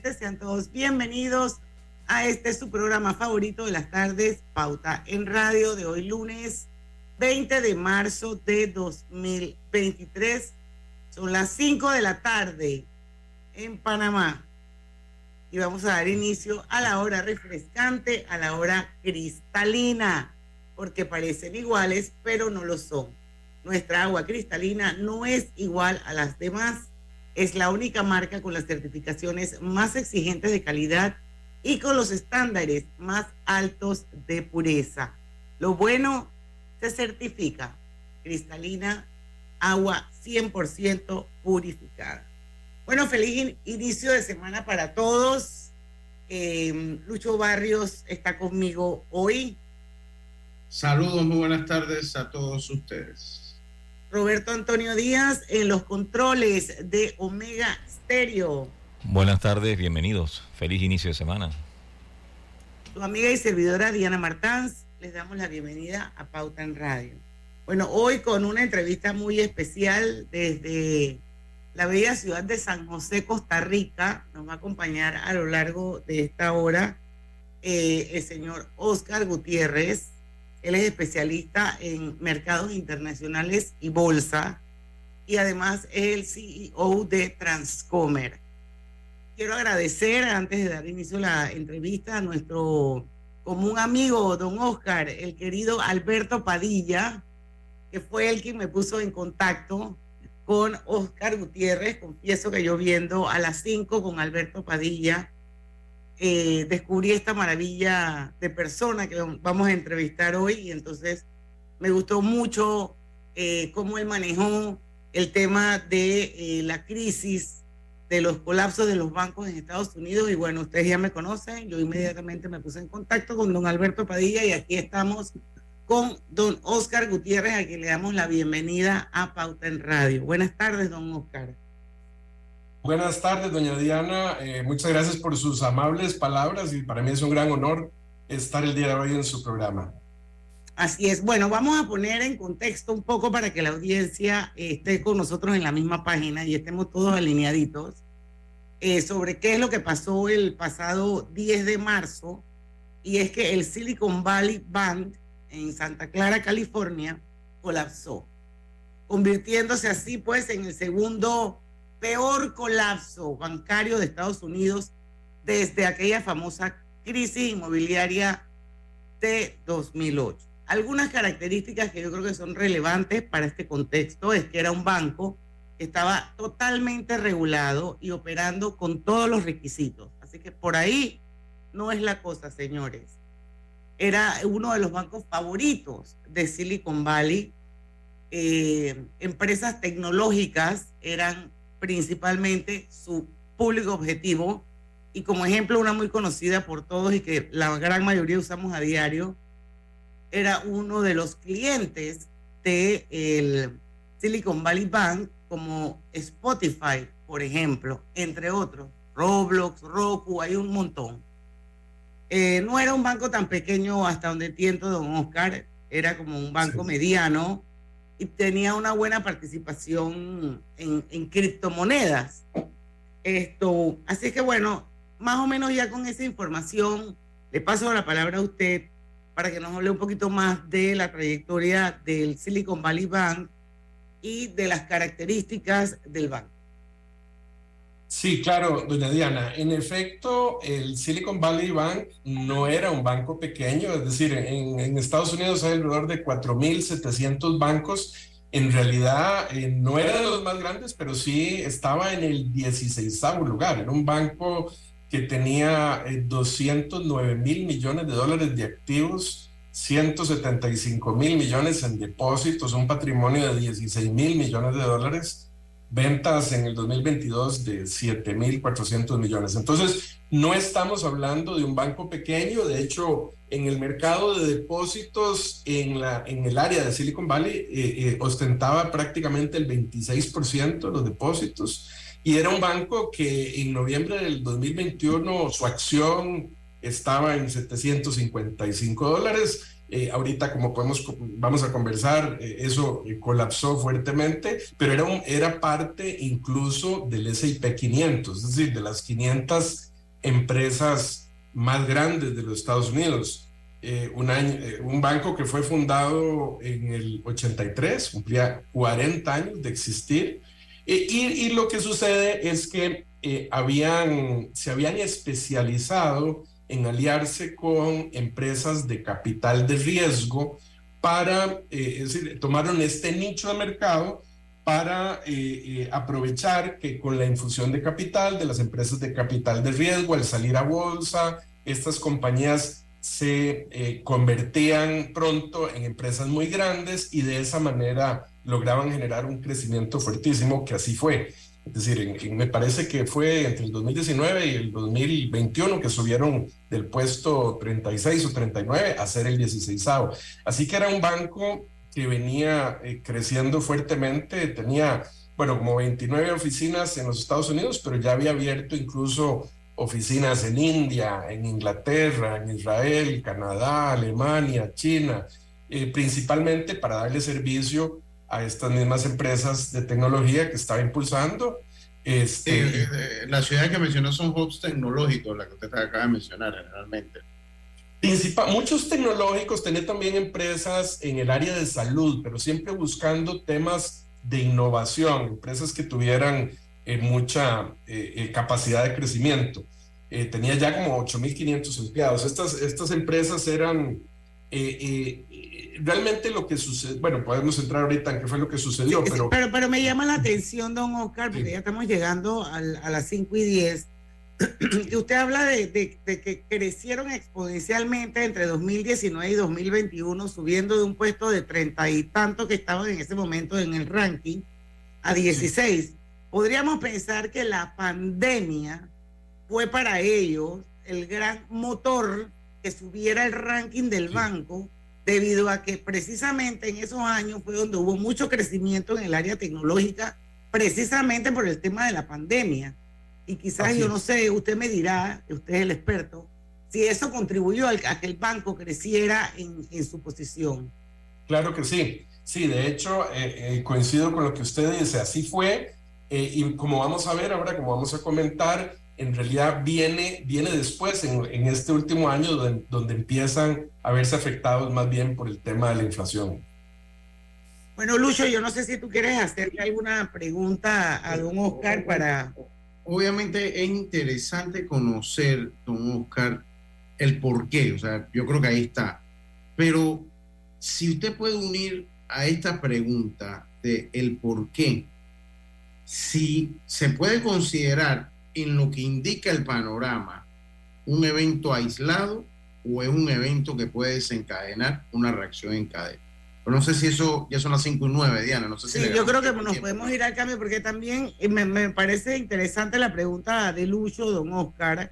Oyentes, sean todos bienvenidos a este su programa favorito de las tardes, Pauta en Radio, de hoy lunes 20 de marzo de 2023. Son las 5 de la tarde en Panamá. Y vamos a dar inicio a la hora refrescante, a la hora cristalina, porque parecen iguales, pero no lo son. Nuestra agua cristalina no es igual a las demás es la única marca con las certificaciones más exigentes de calidad y con los estándares más altos de pureza. Lo bueno se certifica cristalina, agua 100% purificada. Bueno, feliz inicio de semana para todos. Em, Lucho Barrios está conmigo hoy. Saludos, muy buenas tardes a todos ustedes. Roberto Antonio Díaz en los controles de Omega Stereo. Buenas tardes, bienvenidos. Feliz inicio de semana. Tu amiga y servidora Diana Martans, les damos la bienvenida a Pauta en Radio. Bueno, hoy con una entrevista muy especial desde la bella ciudad de San José, Costa Rica, nos va a acompañar a lo largo de esta hora eh, el señor Oscar Gutiérrez, él es especialista en mercados internacionales y bolsa y además es el CEO de Transcomer. Quiero agradecer, antes de dar inicio a la entrevista, a nuestro común amigo, don Oscar, el querido Alberto Padilla, que fue el que me puso en contacto con Oscar Gutiérrez. Confieso que yo viendo a las 5 con Alberto Padilla, eh, descubrí esta maravilla de persona que vamos a entrevistar hoy y entonces me gustó mucho eh, cómo él manejó el tema de eh, la crisis de los colapsos de los bancos en Estados Unidos y bueno, ustedes ya me conocen, yo inmediatamente me puse en contacto con don Alberto Padilla y aquí estamos con don Oscar Gutiérrez a quien le damos la bienvenida a Pauta en Radio. Buenas tardes, don Oscar. Buenas tardes, doña Diana. Eh, muchas gracias por sus amables palabras y para mí es un gran honor estar el día de hoy en su programa. Así es. Bueno, vamos a poner en contexto un poco para que la audiencia esté con nosotros en la misma página y estemos todos alineaditos eh, sobre qué es lo que pasó el pasado 10 de marzo. Y es que el Silicon Valley Bank en Santa Clara, California, colapsó, convirtiéndose así pues en el segundo peor colapso bancario de Estados Unidos desde aquella famosa crisis inmobiliaria de 2008. Algunas características que yo creo que son relevantes para este contexto es que era un banco que estaba totalmente regulado y operando con todos los requisitos. Así que por ahí no es la cosa, señores. Era uno de los bancos favoritos de Silicon Valley. Eh, empresas tecnológicas eran principalmente su público objetivo. Y como ejemplo, una muy conocida por todos y que la gran mayoría usamos a diario, era uno de los clientes de el Silicon Valley Bank, como Spotify, por ejemplo, entre otros, Roblox, Roku, hay un montón. Eh, no era un banco tan pequeño hasta donde entiendo, don Oscar, era como un banco mediano y tenía una buena participación en, criptomonedas. Esto, así que bueno, más o menos ya con esa información, le paso la palabra a usted para que nos hable un poquito más de la trayectoria del Silicon Valley Bank y de las características del banco. Sí, claro, doña Diana. En efecto, el Silicon Valley Bank no era un banco pequeño, es decir, en, Estados Unidos hay alrededor de 4.700 bancos. En realidad eh, no era de los más grandes, pero sí estaba en el 16 lugar. Era un banco que tenía 209 eh, mil millones de dólares de activos, 175 mil millones en depósitos, un patrimonio de 16 mil millones de dólares ventas en el 2022 de 7.400 millones. Entonces, no estamos hablando de un banco pequeño, de hecho, en el mercado de depósitos en, la, en el área de Silicon Valley eh, eh, ostentaba prácticamente el 26% de los depósitos. Y era un banco que en noviembre del 2021 su acción estaba en 755 dólares eh, ahorita, como podemos, vamos a conversar, eh, eso eh, colapsó fuertemente, pero era, era parte incluso del S&P 500, es decir, de las 500 empresas más grandes de los Estados Unidos. un, año, un banco que fue fundado en el 83, cumplía 40 años de existir, y, y, lo que sucede es que habían, se habían especializado en aliarse con empresas de capital de riesgo para, eh, es decir, tomaron este nicho de mercado para eh, eh, aprovechar que con la infusión de capital de las empresas de capital de riesgo, al salir a bolsa, estas compañías se convertían pronto en empresas muy grandes y de esa manera lograban generar un crecimiento fuertísimo, que así fue. Es decir, me parece que fue entre el 2019 y el 2021 que subieron del puesto 36 o 39 a ser el 16. Así que era un banco que venía eh, creciendo fuertemente, tenía, bueno, como 29 oficinas en los Estados Unidos, pero ya había abierto incluso oficinas en India, en Inglaterra, en Israel, Canadá, Alemania, China, eh, principalmente para darle servicio a estas mismas empresas de tecnología que estaba impulsando. Este, eh, eh, la ciudad que mencionó son hubs tecnológicos, la que usted acaba de mencionar generalmente. Principal, muchos tecnológicos, tienen también empresas en el área de salud, pero siempre buscando temas de innovación, empresas que tuvieran eh, mucha capacidad de crecimiento. tenía ya como 8.500 empleados. Estas, estas empresas eran realmente lo que sucede, bueno, podemos entrar ahorita en qué fue lo que sucedió, pero... Pero, pero me llama la atención, don Oscar, porque ya estamos llegando a, las 5 y 10. Y usted habla de, de, que crecieron exponencialmente entre 2019 y 2021, subiendo de un puesto de treinta y tanto que estaban en ese momento en el ranking a 16. Podríamos pensar que la pandemia fue para ellos el gran motor que subiera el ranking del banco debido a que precisamente en esos años fue donde hubo mucho crecimiento en el área tecnológica, precisamente por el tema de la pandemia. Y quizás, yo no sé, usted me dirá, usted es el experto, si eso contribuyó a que el banco creciera en, en su posición. Claro que sí. Sí, de hecho, eh, eh, coincido con lo que usted dice, así fue. Eh, y como vamos a ver ahora, como vamos a comentar, en realidad viene, viene después, en, en este último año, donde, donde, empiezan a verse afectados más bien por el tema de la inflación. Bueno, Lucho, yo no sé si tú quieres hacerle alguna pregunta a don Oscar para... Obviamente es interesante conocer, don Oscar, el por qué, o sea, yo creo que ahí está. Pero si usted puede unir a esta pregunta de el por qué, si se puede considerar en lo que indica el panorama un evento aislado o es un evento que puede desencadenar una reacción en cadena. Pero no sé si eso ya son las 5 y 9, Diana. No sé si sí, yo creo que nos podemos ir al cambio porque también eh, me, parece interesante la pregunta de Lucho, don Oscar,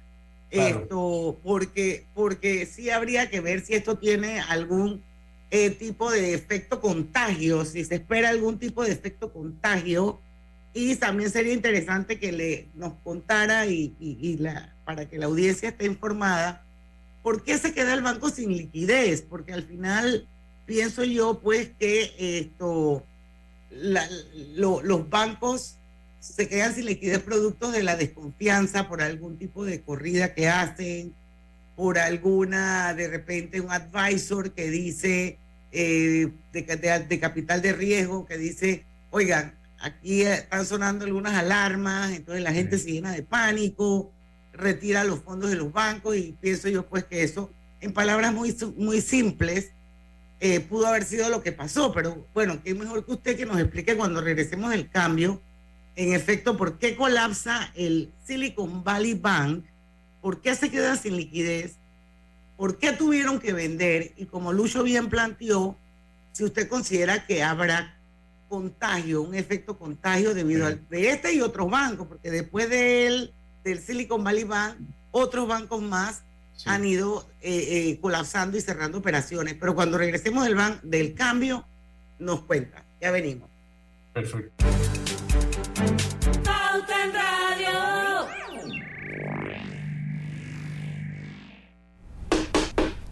esto, porque, porque sí habría que ver si esto tiene algún eh, tipo de efecto contagio, si se espera algún tipo de efecto contagio y también sería interesante que le, nos contara y, y, la, para que la audiencia esté informada, ¿por qué se queda el banco sin liquidez? Porque al final pienso yo pues que esto, los bancos se quedan sin liquidez productos de la desconfianza por algún tipo de corrida que hacen, por alguna, de repente, un advisor que dice eh, de, de, de capital de riesgo, que dice, oigan, aquí están sonando algunas alarmas, entonces la gente se llena de pánico, retira los fondos de los bancos y pienso yo pues que eso, en palabras muy, muy simples, eh, pudo haber sido lo que pasó, pero bueno, qué mejor que usted que nos explique cuando regresemos del cambio, en efecto, por qué colapsa el Silicon Valley Bank, por qué se queda sin liquidez, por qué tuvieron que vender y como Lucho bien planteó, si usted considera que habrá contagio, un efecto contagio debido al, de este y otros bancos, porque después de él, del Silicon Valley Bank, otros bancos más han ido eh, eh, colapsando y cerrando operaciones. Pero cuando regresemos del, ban del cambio, nos cuenta. Ya venimos. Perfecto.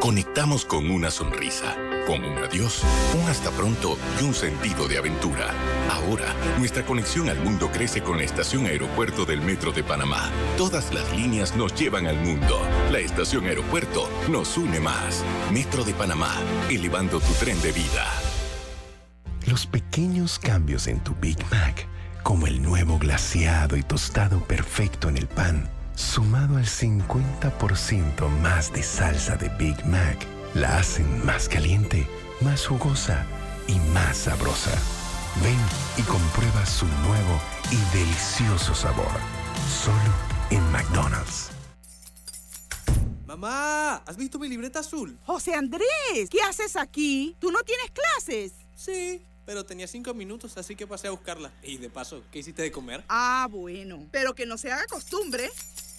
Conectamos con una sonrisa, con un adiós, un hasta pronto y un sentido de aventura. Ahora, nuestra conexión al mundo crece con la estación aeropuerto del Metro de Panamá. Todas las líneas nos llevan al mundo. La estación aeropuerto nos une más. Metro de Panamá, elevando tu tren de vida. Los pequeños cambios en tu Big Mac, como el nuevo glaciado y tostado perfecto en el pan, sumado al 50% más de salsa de Big Mac, la hacen más caliente, más jugosa y más sabrosa. Ven y comprueba su nuevo y delicioso sabor. Solo en McDonald's. Mamá, ¿has visto mi libreta azul? José Andrés, ¿qué haces aquí? ¿Tú no tienes clases? Sí, pero tenía cinco minutos, así que pasé a buscarla. Y de paso, ¿qué hiciste de comer? Ah, bueno, pero que no se haga costumbre.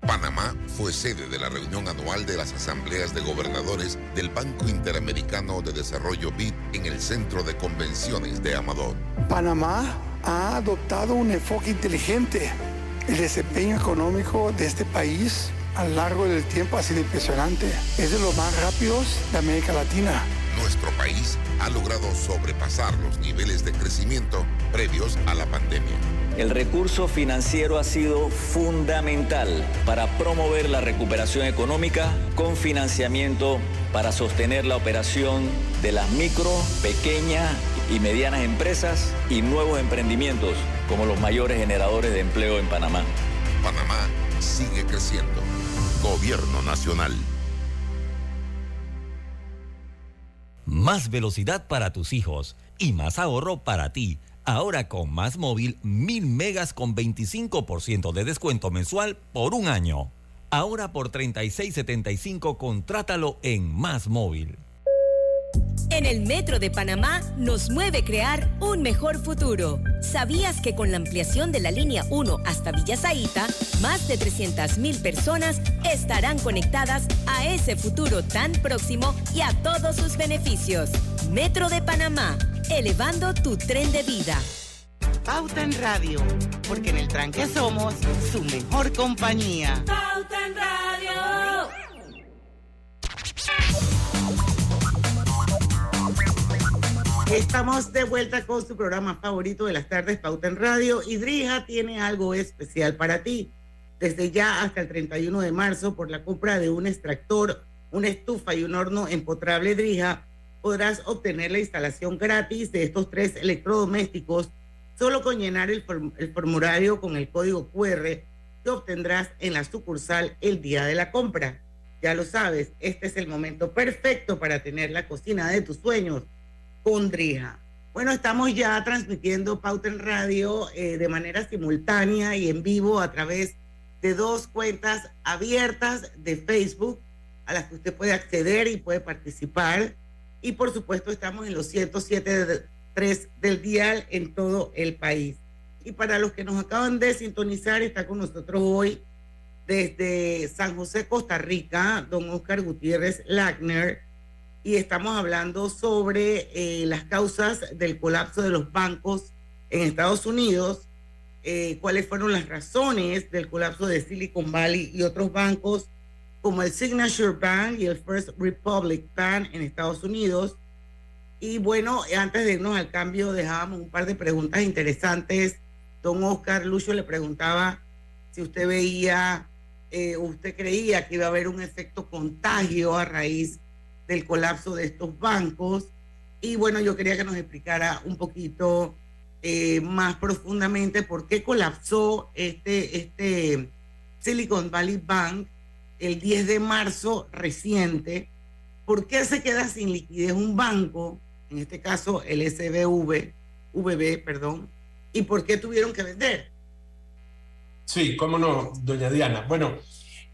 Panamá fue sede de la reunión anual de las asambleas de gobernadores del Banco Interamericano de Desarrollo BID en el Centro de Convenciones de Amador. Panamá ha adoptado un enfoque inteligente. El desempeño económico de este país a lo largo del tiempo ha sido impresionante. Es de los más rápidos de América Latina. Nuestro país ha logrado sobrepasar los niveles de crecimiento previos a la pandemia el recurso financiero ha sido fundamental para promover la recuperación económica con financiamiento para sostener la operación de las micro, pequeñas y medianas empresas y nuevos emprendimientos como los mayores generadores de empleo en Panamá. Panamá sigue creciendo. Gobierno Nacional. Más velocidad para tus hijos y más ahorro para ti. Ahora con Más Móvil, 1000 megas con 25% de descuento mensual por un año. Ahora por 36.75 contrátalo en Más Móvil. En el Metro de Panamá nos mueve crear un mejor futuro. ¿Sabías que con la ampliación de la línea 1 hasta Villa Zaita, más de 300.000 personas estarán conectadas a ese futuro tan próximo y a todos sus beneficios? Metro de Panamá, elevando tu tren de vida. Pauta en Radio, porque en el tranque somos su mejor compañía. Pauta en Radio. Estamos de vuelta con su programa favorito de las tardes, Pauta en Radio. Y Drija tiene algo especial para ti. Desde ya hasta el 31 de marzo, por la compra de un extractor, una estufa y un horno empotrable Drija, podrás obtener la instalación gratis de estos tres electrodomésticos solo con llenar el, formulario con el código QR que obtendrás en la sucursal el día de la compra. Ya lo sabes, este es el momento perfecto para tener la cocina de tus sueños con Drija. Bueno, estamos ya transmitiendo Pauta en Radio eh, de manera simultánea y en vivo a través de dos cuentas abiertas de Facebook a las que usted puede acceder y puede participar. Y por supuesto estamos en los 107.3 del dial en todo el país. Y para los que nos acaban de sintonizar, está con nosotros hoy desde San José, Costa Rica, don Oscar Gutiérrez Lagner, y estamos hablando sobre eh, las causas del colapso de los bancos en Estados Unidos, eh, cuáles fueron las razones del colapso de Silicon Valley y otros bancos como el Signature Bank y el First Republic Bank en Estados Unidos. Y bueno, antes de irnos al cambio, dejábamos un par de preguntas interesantes. Don Oscar Lucho le preguntaba si usted veía, eh, usted creía que iba a haber un efecto contagio a raíz del colapso de estos bancos. Y bueno, yo quería que nos explicara un poquito eh, más profundamente por qué colapsó este, este Silicon Valley Bank el 10 de marzo reciente. ¿Por qué se queda sin liquidez un banco, en este caso el SBV, VB, perdón, y por qué tuvieron que vender? Sí, cómo no, doña Diana. Bueno,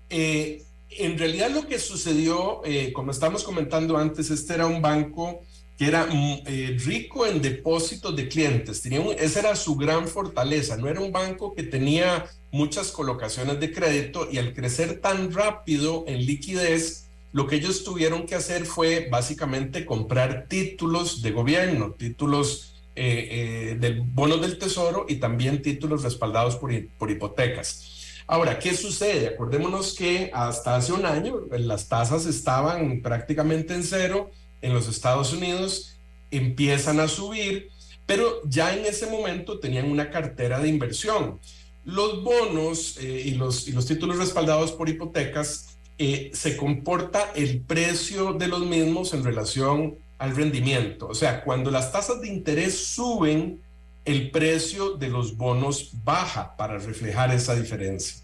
eh, en realidad lo que sucedió, eh, como estamos comentando antes, este era un banco que era mm, eh, rico en depósitos de clientes. Tenía esa era su gran fortaleza. No era un banco que tenía muchas colocaciones de crédito y al crecer tan rápido en liquidez, lo que ellos tuvieron que hacer fue básicamente comprar títulos de gobierno, títulos eh, de bonos del tesoro y también títulos respaldados por, por hipotecas. Ahora, ¿qué sucede? Acordémonos que hasta hace un año las tasas estaban prácticamente en cero en los Estados Unidos, empiezan a subir, pero ya en ese momento tenían una cartera de inversión. Los bonos eh, y, los, y los títulos respaldados por hipotecas eh, se comporta el precio de los mismos en relación al rendimiento. O sea, cuando las tasas de interés suben, el precio de los bonos baja para reflejar esa diferencia.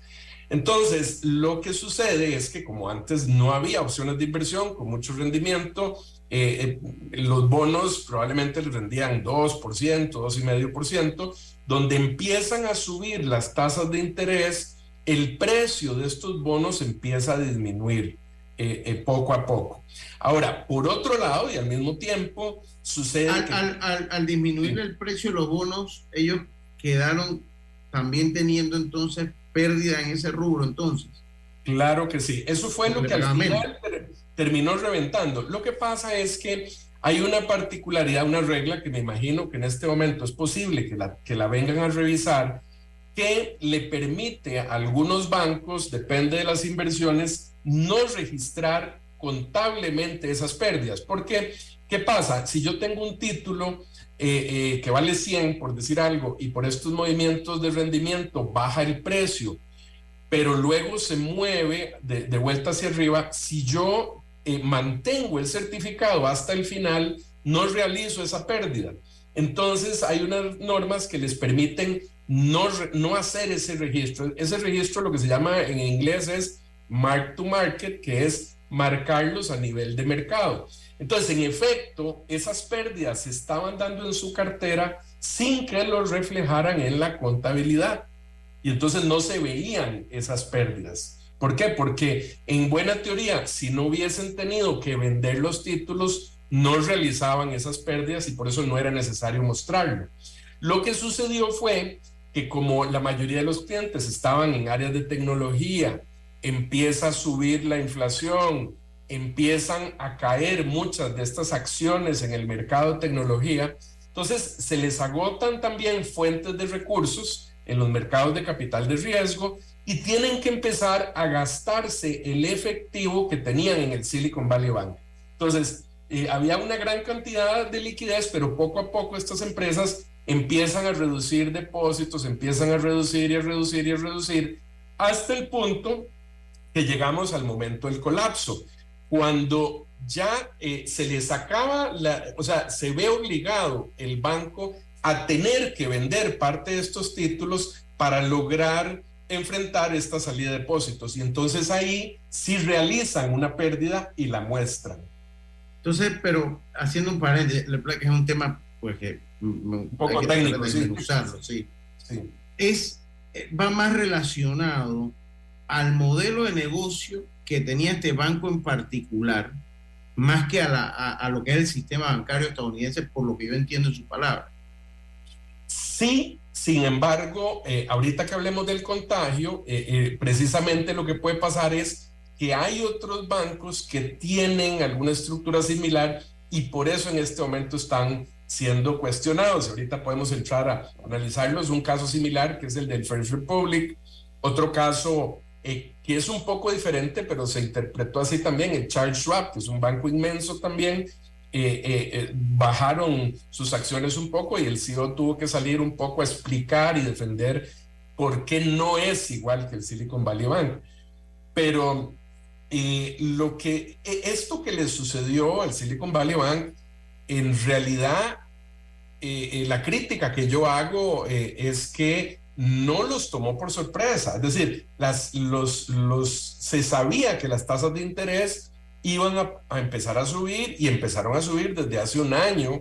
Entonces, lo que sucede es que como antes no había opciones de inversión con mucho rendimiento, eh, eh, los bonos probablemente les rendían 2%, 2,5%, donde empiezan a subir las tasas de interés, el precio de estos bonos empieza a disminuir eh, poco a poco. Ahora, por otro lado, y al mismo tiempo, sucede al, que... Al, disminuir el precio de los bonos, ellos quedaron también teniendo entonces pérdida en ese rubro entonces. Claro que sí. Eso fue lo que al final terminó reventando. Lo que pasa es que hay una particularidad, una regla que me imagino que en este momento es posible que la, que la vengan a revisar, que le permite a algunos bancos, depende de las inversiones, no registrar contablemente esas pérdidas. Porque, ¿qué pasa? Si yo tengo un título eh, eh, que vale 100, por decir algo, y por estos movimientos de rendimiento baja el precio, pero luego se mueve de, vuelta hacia arriba, si yo eh, mantengo el certificado hasta el final, no realizo esa pérdida. Entonces hay unas normas que les permiten no, no hacer ese registro. Ese registro lo que se llama en inglés es mark to market, que es marcarlos a nivel de mercado. Entonces, en efecto, esas pérdidas se estaban dando en su cartera sin que los reflejaran en la contabilidad. Y entonces no se veían esas pérdidas. ¿Por qué? Porque en buena teoría, si no hubiesen tenido que vender los títulos, no realizaban esas pérdidas y por eso no era necesario mostrarlo. Lo que sucedió fue que como la mayoría de los clientes estaban en áreas de tecnología, empieza a subir la inflación, empiezan a caer muchas de estas acciones en el mercado de tecnología, entonces se les agotan también fuentes de recursos en los mercados de capital de riesgo y tienen que empezar a gastarse el efectivo que tenían en el Silicon Valley Bank. Entonces, eh, había una gran cantidad de liquidez, pero poco a poco estas empresas empiezan a reducir depósitos, empiezan a reducir y a reducir y a reducir, hasta el punto que llegamos al momento del colapso, cuando ya eh, se les acaba, la, o sea, se ve obligado el banco a tener que vender parte de estos títulos para lograr enfrentar esta salida de depósitos. Y entonces ahí sí realizan una pérdida y la muestran. Entonces, pero haciendo un paréntesis, que es un tema pues que un poco técnico, sí. sí. sí. Es, eh, va más relacionado al modelo de negocio que tenía este banco en particular, más que a, lo que es el sistema bancario estadounidense, por lo que yo entiendo en su palabra. Sí, sin embargo, eh, ahorita que hablemos del contagio, eh, precisamente lo que puede pasar es que hay otros bancos que tienen alguna estructura similar y por eso en este momento están siendo cuestionados. Ahorita podemos entrar a analizarlos. Un caso similar que es el del First Republic, otro caso eh, que es un poco diferente, pero se interpretó así también, el Charles Schwab, que es un banco inmenso también. Eh, eh, bajaron sus acciones un poco y el CEO tuvo que salir un poco a explicar y defender por qué no es igual que el Silicon Valley Bank. Pero eh, lo que, e, esto que le sucedió al Silicon Valley Bank, en realidad, eh, eh, la crítica que yo hago es que no los tomó por sorpresa. Es decir, las, los, los, se sabía que las tasas de interés iban a, empezar a subir y empezaron a subir desde hace un año.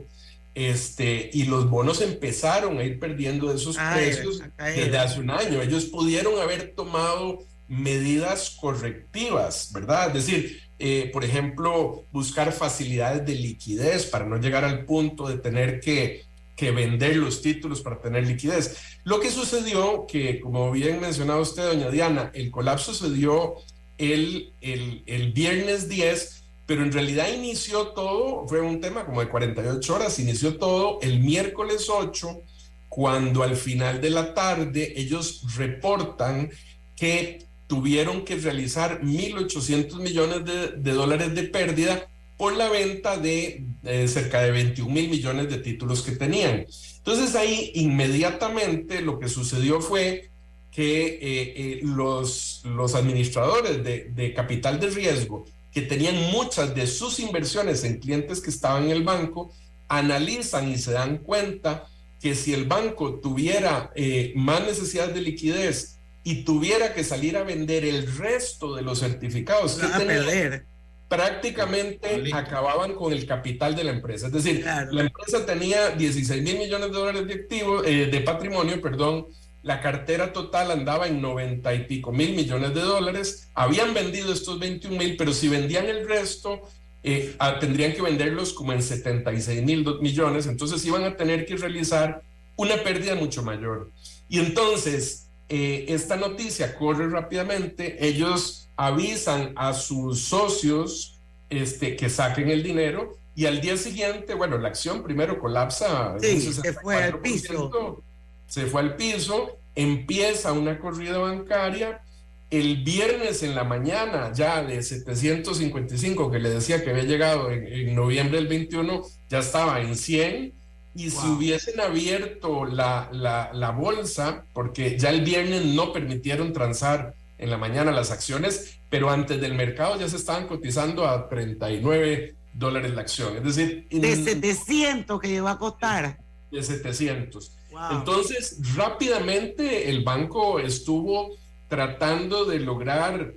Este, y los bonos empezaron a ir perdiendo esos precios desde hace un año. Ellos pudieron haber tomado medidas correctivas, ¿verdad? Es decir, eh, por ejemplo, buscar facilidades de liquidez para no llegar al punto de tener que, que, vender los títulos para tener liquidez. Lo que sucedió, que como bien mencionaba usted, doña Diana, el colapso se dio el, el, el viernes 10, pero en realidad inició todo, fue un tema como de 48 horas, inició todo el miércoles 8, cuando al final de la tarde ellos reportan que tuvieron que realizar 1.800 millones de, dólares de pérdida por la venta de cerca de 21 mil millones de títulos que tenían. Entonces ahí inmediatamente lo que sucedió fue que eh, eh, los, los administradores de, de, capital de riesgo que tenían muchas de sus inversiones en clientes que estaban en el banco, analizan y se dan cuenta que si el banco tuviera eh, más necesidad de liquidez y tuviera que salir a vender el resto de los certificados que tenía, prácticamente acababan con el capital de la empresa. Es decir, la empresa tenía 16 mil millones de dólares de activos, eh, de patrimonio, perdón, la cartera total andaba en 90 y pico mil millones de dólares, habían vendido estos 21 mil, pero si vendían el resto, eh, ah, tendrían que venderlos como en 76 mil millones, entonces iban a tener que realizar una pérdida mucho mayor. Y entonces, eh, esta noticia corre rápidamente, ellos avisan a sus socios este, que saquen el dinero y al día siguiente, bueno, la acción primero colapsa. se fue al piso. Se fue al piso, empieza una corrida bancaria. El viernes en la mañana, ya de 755, que le decía que había llegado en, en noviembre del 21, ya estaba en 100 y si hubiesen abierto la, la, bolsa, porque ya el viernes no permitieron transar en la mañana las acciones, pero antes del mercado ya se estaban cotizando a 39 dólares la acción. Es decir, de 700 que llegó a costar. De 700. Entonces, rápidamente el banco estuvo tratando de lograr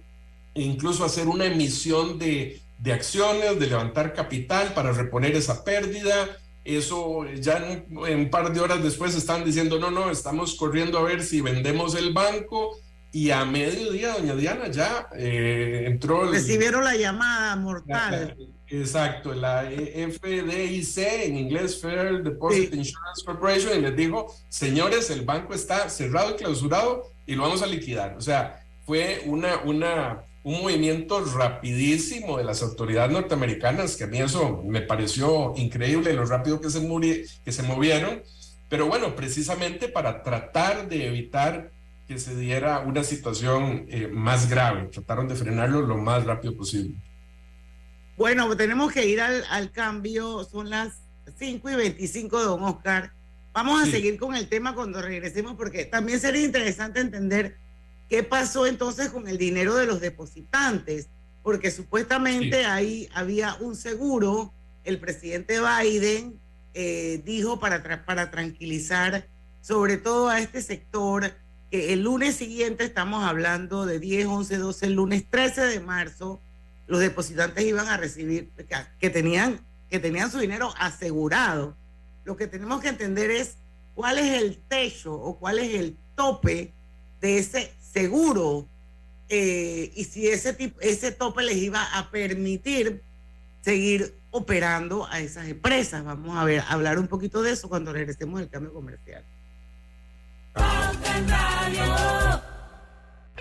incluso hacer una emisión de, de acciones, de levantar capital para reponer esa pérdida eso ya en, un par de horas después están diciendo, no, no, estamos corriendo a ver si vendemos el banco. Y a mediodía, doña Diana ya eh, entró. Recibieron la llamada mortal. Exacto, la FDIC, en inglés Federal Deposit Insurance Corporation, y les dijo, señores, el banco está cerrado y clausurado y lo vamos a liquidar. O sea, fue una, una, un movimiento rapidísimo de las autoridades norteamericanas, que a mí eso me pareció increíble, lo rápido que se, que se movieron, pero bueno, precisamente para tratar de evitar que se diera una situación eh, más grave, trataron de frenarlo lo más rápido posible. Bueno, tenemos que ir al, cambio, son las 5 y 25, don Oscar. Vamos a seguir con el tema cuando regresemos, porque también sería interesante entender qué pasó entonces con el dinero de los depositantes, porque supuestamente ahí había un seguro, el presidente Biden eh, dijo para, para tranquilizar sobre todo a este sector, que el lunes siguiente estamos hablando de 10, 11, 12, el lunes 13 de marzo, los depositantes iban a recibir, que tenían, que tenían su dinero asegurado. Lo que tenemos que entender es cuál es el techo o cuál es el tope de ese seguro eh, y si ese, tipo, ese tope les iba a permitir seguir operando a esas empresas. Vamos a ver, hablar un poquito de eso cuando regresemos del cambio comercial.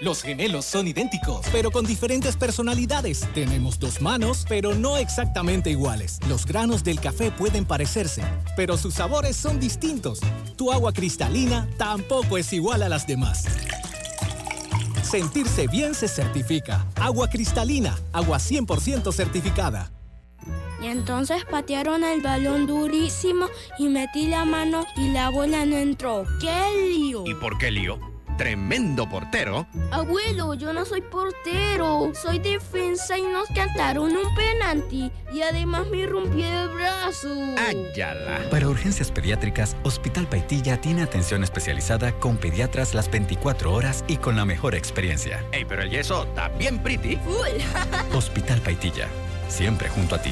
Los gemelos son idénticos, pero con diferentes personalidades. Tenemos dos manos, pero no exactamente iguales. Los granos del café pueden parecerse, pero sus sabores son distintos. Tu agua cristalina tampoco es igual a las demás. Sentirse bien se certifica. Agua cristalina, agua 100% certificada. Y entonces patearon el balón durísimo y metí la mano y la bola no entró. ¡Qué lío! ¿Y por qué lío? Tremendo portero. Abuelo, yo no soy portero. Soy defensa y nos cantaron un penalti. Y además me rompí el brazo. ¡Ayala! Para urgencias pediátricas, Hospital Paitilla tiene atención especializada con pediatras las 24 horas y con la mejor experiencia. Ey, pero el yeso está bien pretty. Hospital Paitilla, siempre junto a ti.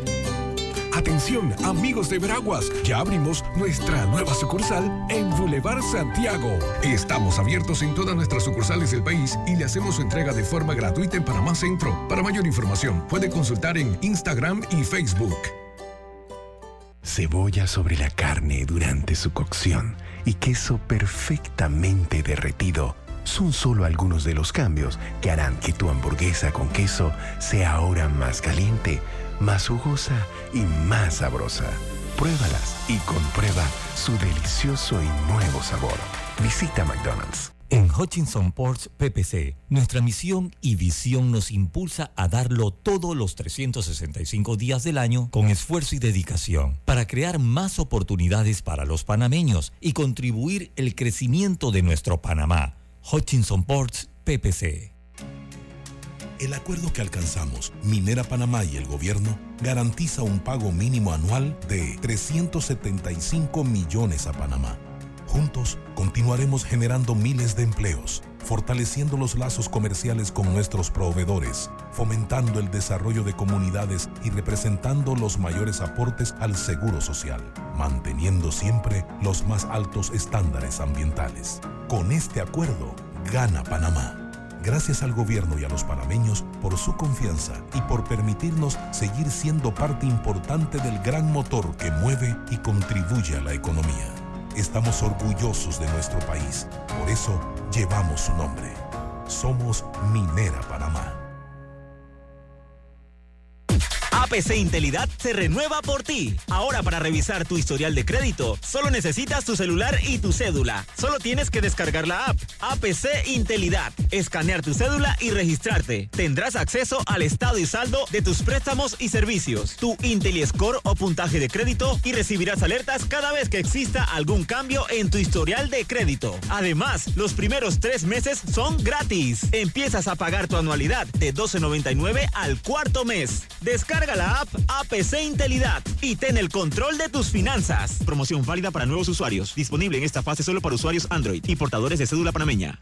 Atención, amigos de Veraguas, ya abrimos nuestra nueva sucursal en Boulevard Santiago. Estamos abiertos en todas nuestras sucursales del país y le hacemos su entrega de forma gratuita en Panamá Centro. Para mayor información, puede consultar en Instagram y Facebook. Cebolla sobre la carne durante su cocción y queso perfectamente derretido son solo algunos de los cambios que harán que tu hamburguesa con queso sea ahora más caliente más jugosa y más sabrosa. Pruébalas y comprueba su delicioso y nuevo sabor. Visita McDonald's. En Hutchinson Ports PPC, nuestra misión y visión nos impulsa a darlo todos los 365 días del año con esfuerzo y dedicación para crear más oportunidades para los panameños y contribuir el crecimiento de nuestro Panamá. Hutchinson Ports PPC el acuerdo que alcanzamos, Minera Panamá y el gobierno, garantiza un pago mínimo anual de 375 millones a Panamá. Juntos continuaremos generando miles de empleos, fortaleciendo los lazos comerciales con nuestros proveedores, fomentando el desarrollo de comunidades y representando los mayores aportes al seguro social, manteniendo siempre los más altos estándares ambientales. Con este acuerdo, gana Panamá. Gracias al gobierno y a los panameños por su confianza y por permitirnos seguir siendo parte importante del gran motor que mueve y contribuye a la economía. Estamos orgullosos de nuestro país, por eso llevamos su nombre. Somos Minera Panamá. APC Intelidad se renueva por ti. Ahora para revisar tu historial de crédito, solo necesitas tu celular y tu cédula. Solo tienes que descargar la app APC Intelidad, escanear tu cédula y registrarte. Tendrás acceso al estado y saldo de tus préstamos y servicios, tu IntelliScore o puntaje de crédito y recibirás alertas cada vez que exista algún cambio en tu historial de crédito. Además, los primeros tres meses son gratis. Empiezas a pagar tu anualidad de 12.99 al cuarto mes. Descarga la app APC Intelidad y ten el control de tus finanzas. Promoción válida para nuevos usuarios. Disponible en esta fase solo para usuarios Android y portadores de cédula panameña.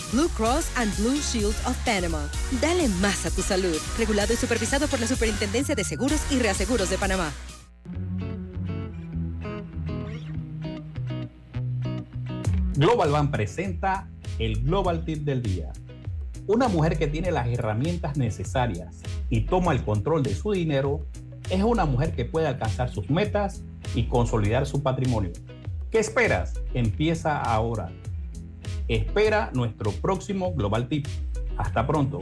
Blue Cross and Blue Shield of Panama. Dale más a tu salud. Regulado y supervisado por la Superintendencia de Seguros y Reaseguros de Panamá. Global Bank presenta el Global Tip del Día. Una mujer que tiene las herramientas necesarias y toma el control de su dinero es una mujer que puede alcanzar sus metas y consolidar su patrimonio. ¿Qué esperas? Empieza ahora. Espera nuestro próximo Global Tip. Hasta pronto.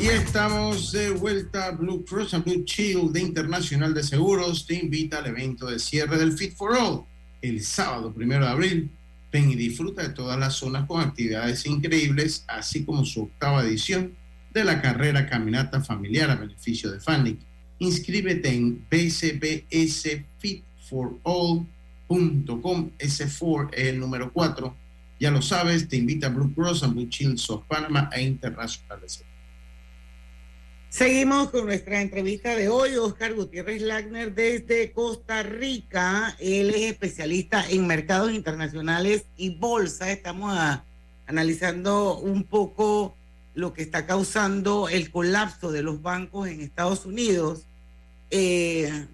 Y estamos de vuelta Blue Cross and Blue Shield de Internacional de Seguros. Te invita al evento de cierre del Fit for All el sábado primero de abril. Ven y disfruta de todas las zonas con actividades increíbles, así como su octava edición de la carrera Caminata Familiar a beneficio de Fanny. Inscríbete en bcbsfitforall.com. S4 es el número 4. Ya lo sabes, te invita a Blue Cross and Blue Shield of Panama e Seguros. Seguimos con nuestra entrevista de hoy. Oscar Gutiérrez Lagner desde Costa Rica. Él es especialista en mercados internacionales y bolsa. Estamos a- analizando un poco lo que está causando el colapso de los bancos en Estados Unidos. Eh,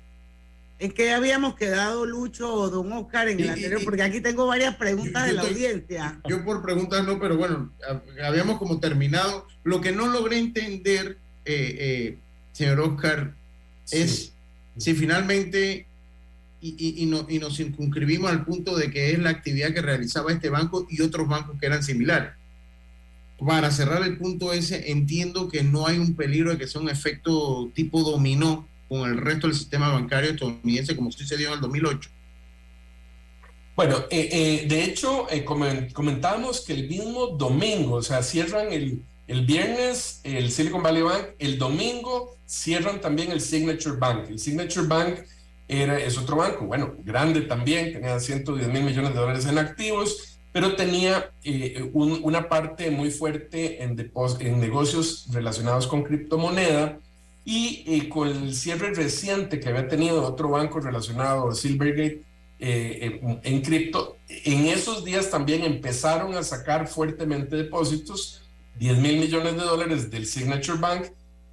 ¿En qué habíamos quedado, Lucho o don Oscar, en el Y- anterior? Porque aquí tengo varias preguntas Yo- de la audiencia. Yo por preguntas no, pero bueno, hab- habíamos como terminado. Lo que no logré entender, eh, eh, señor Oscar, es si finalmente, y, y- y no- y nos circunscribimos al punto de que es la actividad que realizaba este banco y otros bancos que eran similares. Para cerrar el punto ese, entiendo que no hay un peligro de que sea un efecto tipo dominó con el resto del sistema bancario estadounidense como sucedió en el 2008. Bueno, eh, eh, de hecho, eh, comen- comentábamos que el mismo domingo, o sea, cierran el, el viernes el Silicon Valley Bank, el domingo cierran también el Signature Bank. El Signature Bank era, es otro banco, bueno, grande también, tenía 110 mil millones de dólares en activos, pero tenía eh, un- una parte muy fuerte en, en negocios relacionados con criptomoneda. Y eh, con el cierre reciente que había tenido otro banco relacionado, Silvergate, eh, en, en cripto, en esos días también empezaron a sacar fuertemente depósitos, 10 mil millones de dólares del Signature Bank,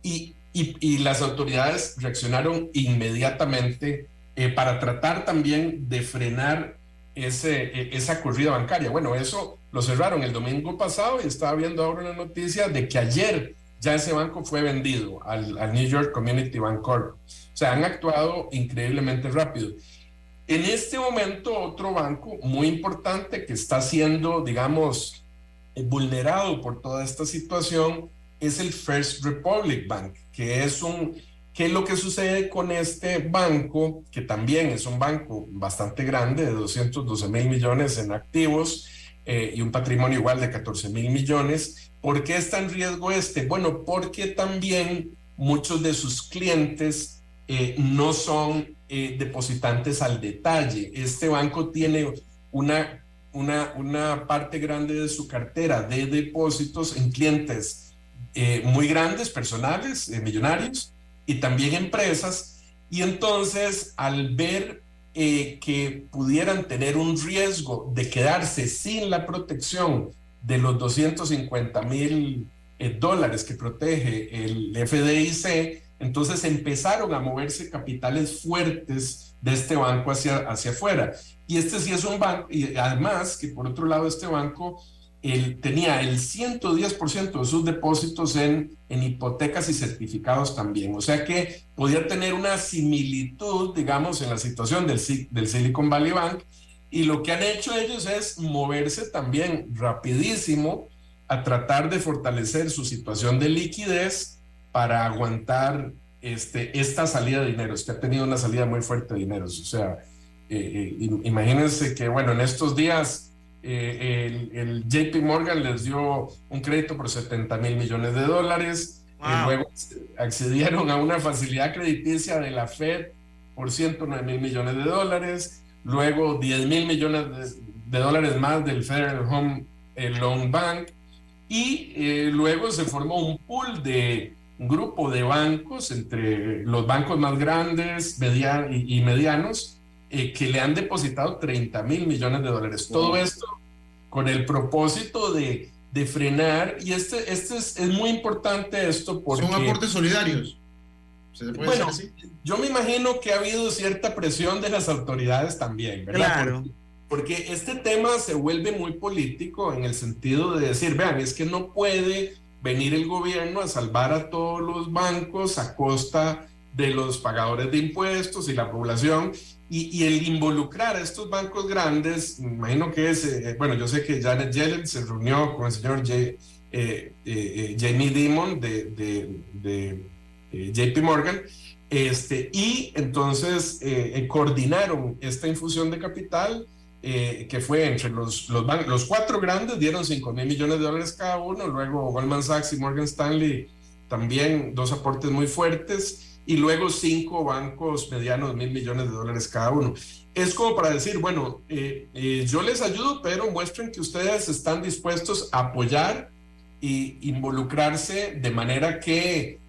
y, y- y las autoridades reaccionaron inmediatamente eh, para tratar también de frenar ese, eh, esa corrida bancaria. Bueno, eso lo cerraron el domingo pasado y estaba viendo ahora una noticia de que ayer ya ese banco fue vendido al, al New York Community Bank Corp. O sea, han actuado increíblemente rápido. En este momento, otro banco muy importante que está siendo, digamos, vulnerado por toda esta situación es el First Republic Bank, que es un, ¿qué es lo que sucede con este banco? Que también es un banco bastante grande, de 212 mil millones en activos eh, y un patrimonio igual de 14 mil millones. ¿Por qué está en riesgo este? Bueno, porque también muchos de sus clientes eh, no son eh, depositantes al detalle. Este banco tiene una, una, una parte grande de su cartera de depósitos en clientes eh, muy grandes, personales, eh, millonarios, y también empresas. Y entonces, al ver eh, que pudieran tener un riesgo de quedarse sin la protección de los 250 mil eh, dólares que protege el FDIC, entonces empezaron a moverse capitales fuertes de este banco hacia, hacia afuera. Y este sí es un banco, y además que por otro lado este banco él tenía el 110% de sus depósitos en, en hipotecas y certificados también. O sea que podía tener una similitud, digamos, en la situación del, del Silicon Valley Bank. Y lo que han hecho ellos es moverse también rapidísimo a tratar de fortalecer su situación de liquidez para aguantar este, esta salida de dinero. Es que ha tenido una salida muy fuerte de dinero. O sea, eh, eh, imagínense que, bueno, en estos días eh, el, JP Morgan les dio un crédito por 70 mil millones de dólares. Y luego accedieron a una facilidad crediticia de la Fed por 109 mil millones de dólares. Luego 10 mil millones de, de, dólares más del Federal Home Loan Bank y eh, luego se formó un pool de un grupo de bancos entre los bancos más grandes y, medianos eh, que le han depositado 30 mil millones de dólares. Todo esto con el propósito de, de frenar, y este, este es, es, muy importante esto porque... Son aportes solidarios. bueno, yo me imagino que ha habido cierta presión de las autoridades también, ¿verdad? Claro porque este tema se vuelve muy político en el sentido de decir, vean, es que no puede venir el gobierno a salvar a todos los bancos a costa de los pagadores de impuestos y la población. Y, el involucrar a estos bancos grandes, imagino que es, eh, bueno, yo sé que Janet Yellen se reunió con el señor eh, eh, Jamie Dimon de, de, de JP Morgan, este, y entonces coordinaron esta infusión de capital eh, que fue entre los, los, los, cuatro grandes, dieron 5 mil millones de dólares cada uno, luego Goldman Sachs y Morgan Stanley también dos aportes muy fuertes, y luego cinco bancos medianos, mil millones de dólares cada uno. Es como para decir, bueno, eh, eh, yo les ayudo, pero muestren que ustedes están dispuestos a apoyar y involucrarse de manera que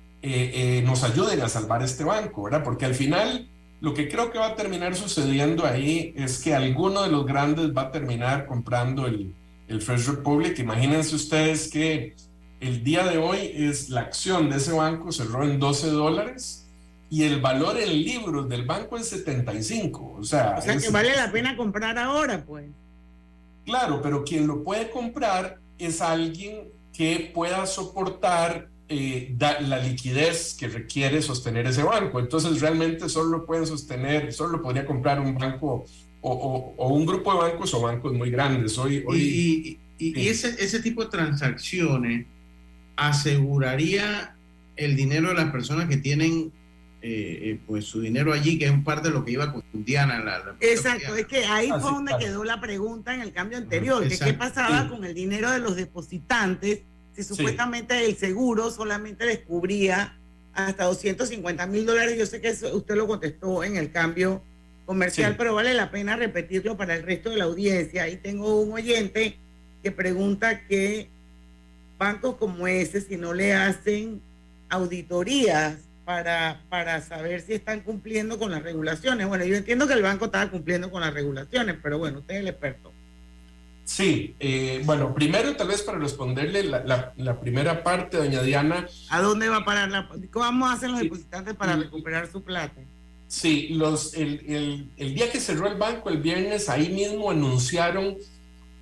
nos ayuden a salvar este banco, ¿verdad? Porque al final lo que creo que va a terminar sucediendo ahí es que alguno de los grandes va a terminar comprando el, el First Republic. Imagínense ustedes que el día de hoy es la acción de ese banco cerró en 12 dólares y el valor en libros del banco es 75. O sea, o sea que vale la pena comprar ahora, pues. Claro, pero quien lo puede comprar es alguien que pueda soportar eh, la liquidez que requiere sostener ese banco. Entonces realmente solo lo pueden sostener, solo lo podría comprar un banco o, un grupo de bancos o bancos muy grandes. Hoy, hoy, y, ese, ese tipo de transacciones aseguraría el dinero de las personas que tienen eh, eh, pues su dinero allí, que es un parte de lo que iba con Diana. La, Exacto, es que ahí fue donde quedó la pregunta en el cambio anterior, que qué pasaba con el dinero de los depositantes si supuestamente el seguro solamente descubría hasta 250 mil dólares. Yo sé que usted lo contestó en el cambio comercial, pero vale la pena repetirlo para el resto de la audiencia. Ahí tengo un oyente que pregunta que bancos como ese, si no le hacen auditorías para, para saber si están cumpliendo con las regulaciones. Bueno, yo entiendo que el banco estaba cumpliendo con las regulaciones, pero bueno, usted es el experto. Sí, eh, bueno, primero tal vez para responderle la, la, primera parte, doña Diana. ¿A dónde va a parar la... ¿Cómo hacer los depositantes para recuperar su plata? Sí, los, el, el, el, día que cerró el banco, el viernes, ahí mismo anunciaron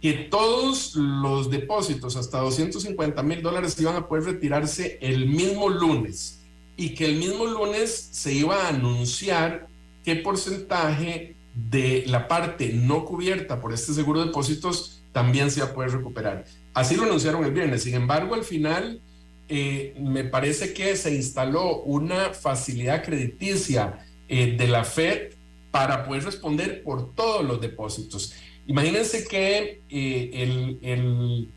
que todos los depósitos hasta 250 mil dólares iban a poder retirarse el mismo lunes y que el mismo lunes se iba a anunciar qué porcentaje de la parte no cubierta por este seguro de depósitos también se va a poder recuperar. Así lo anunciaron el viernes. Sin embargo, al final eh, me parece que se instaló una facilidad crediticia eh, de la Fed para poder responder por todos los depósitos. Imagínense que eh, el, el,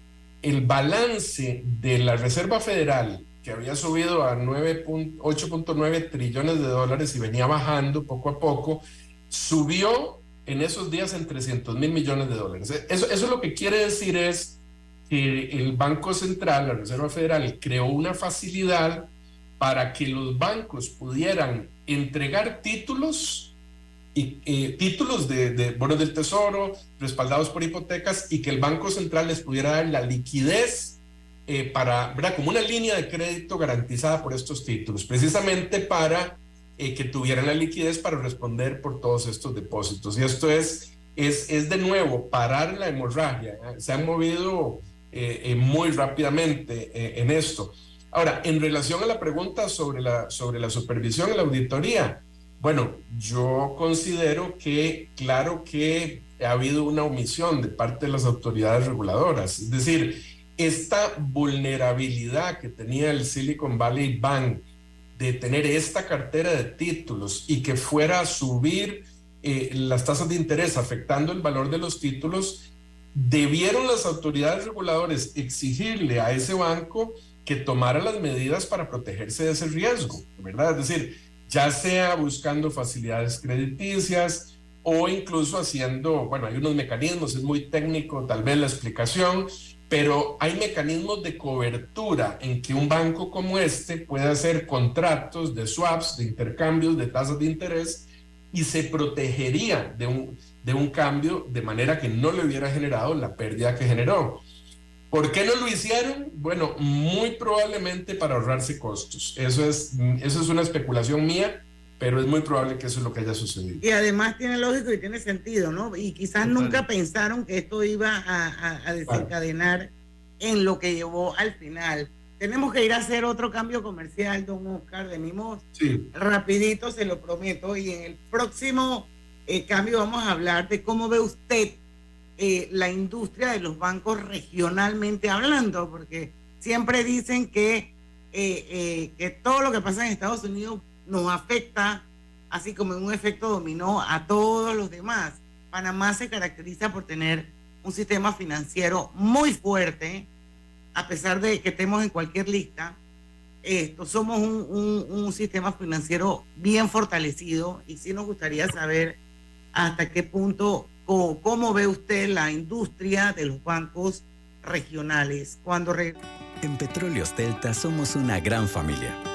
el balance de la Reserva Federal que había subido a 8.9 trillones de dólares y venía bajando poco a poco, subió en esos días en 300 mil millones de dólares. Eso, eso lo que quiere decir es que el Banco Central, la Reserva Federal, creó una facilidad para que los bancos pudieran entregar títulos y, eh, títulos de bonos del tesoro respaldados por hipotecas y que el Banco Central les pudiera dar la liquidez eh, para, ¿verdad? Como una línea de crédito garantizada por estos títulos, precisamente para eh, que tuvieran la liquidez para responder por todos estos depósitos. Y esto es, es, es de nuevo parar la hemorragia. Se han movido muy rápidamente en esto. Ahora, en relación a la pregunta sobre la, sobre la supervisión y la auditoría, bueno, yo considero que, claro que ha habido una omisión de parte de las autoridades reguladoras. Es decir, esta vulnerabilidad que tenía el Silicon Valley Bank de tener esta cartera de títulos y que fuera a subir eh, las tasas de interés afectando el valor de los títulos, debieron las autoridades reguladoras exigirle a ese banco que tomara las medidas para protegerse de ese riesgo, ¿verdad? Es decir, ya sea buscando facilidades crediticias o incluso haciendo, bueno, hay unos mecanismos, es muy técnico tal vez la explicación, pero hay mecanismos de cobertura en que un banco como este puede hacer contratos de swaps, de intercambios, de tasas de interés y se protegería de un, de un cambio de manera que no le hubiera generado la pérdida que generó. ¿Por qué no lo hicieron? Bueno, muy probablemente para ahorrarse costos. Eso es, eso es una especulación mía, pero es muy probable que eso es lo que haya sucedido. Y además tiene lógico y tiene sentido, ¿no? Y quizás nunca pensaron que esto iba a, desencadenar en lo que llevó al final. Tenemos que ir a hacer otro cambio comercial, don Oscar, de mismo. Sí. Rapidito, se lo prometo. Y en el próximo eh, cambio vamos a hablar de cómo ve usted eh, la industria de los bancos regionalmente hablando, porque siempre dicen que, eh, eh, que todo lo que pasa en Estados Unidos nos afecta, así como un efecto dominó a todos los demás. Panamá se caracteriza por tener un sistema financiero muy fuerte, a pesar de que estemos en cualquier lista. Esto, somos un, un sistema financiero bien fortalecido y sí nos gustaría saber hasta qué punto ¿Cómo, ve usted la industria de los bancos regionales? Cuando En Petróleos Delta somos una gran familia.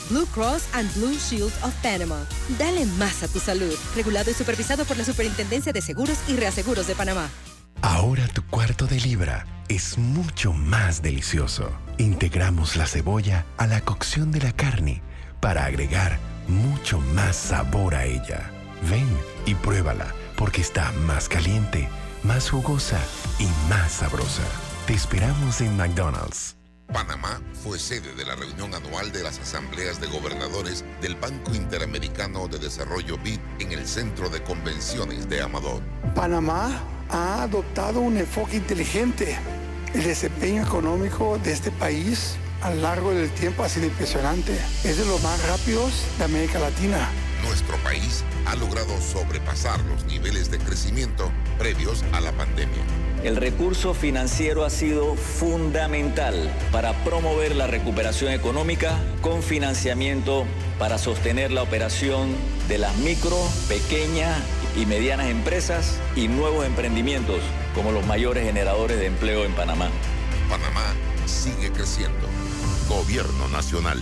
Blue Cross and Blue Shield of Panama. Dale más a tu salud. Regulado y supervisado por la Superintendencia de Seguros y Reaseguros de Panamá. Ahora tu cuarto de libra es mucho más delicioso. Integramos la cebolla a la cocción de la carne para agregar mucho más sabor a ella. Ven y pruébala porque está más caliente, más jugosa y más sabrosa. Te esperamos en McDonald's. Panamá fue sede de la reunión anual de las asambleas de gobernadores del Banco Interamericano de Desarrollo BID en el Centro de Convenciones de Amador. Panamá ha adoptado un enfoque inteligente. El desempeño económico de este país a lo largo del tiempo ha sido impresionante. Es de los más rápidos de América Latina. Nuestro país ha logrado sobrepasar los niveles de crecimiento previos a la pandemia el recurso financiero ha sido fundamental para promover la recuperación económica con financiamiento para sostener la operación de las micro, pequeñas y medianas empresas y nuevos emprendimientos como los mayores generadores de empleo en Panamá. Panamá sigue creciendo. Gobierno Nacional.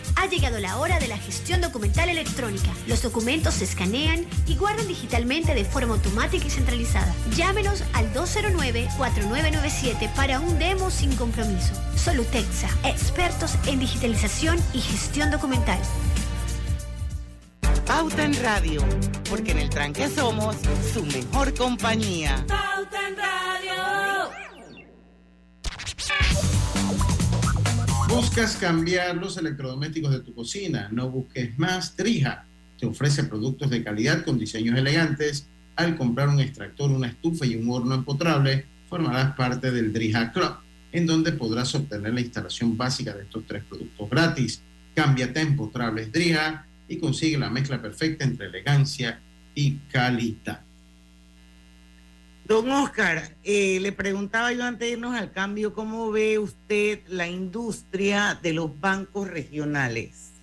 Ha llegado la hora de la gestión documental electrónica. Los documentos se escanean y guardan digitalmente de forma automática y centralizada. Llámenos al 209-4997 para un demo sin compromiso. Solutexa, expertos en digitalización y gestión documental. Pauta en Radio, porque en el tranque somos su mejor compañía. Pauta en Radio. ¿Buscas cambiar los electrodomésticos de tu cocina? No busques más. Drija te ofrece productos de calidad con diseños elegantes. Al comprar un extractor, una estufa y un horno empotrable, formarás parte del Drija Club, en donde podrás obtener la instalación básica de estos tres productos gratis. Cámbiate a empotrables Drija y consigue la mezcla perfecta entre elegancia y calidad. Don Oscar, eh, le preguntaba yo antes de irnos al cambio, ¿cómo ve usted la industria de los bancos regionales?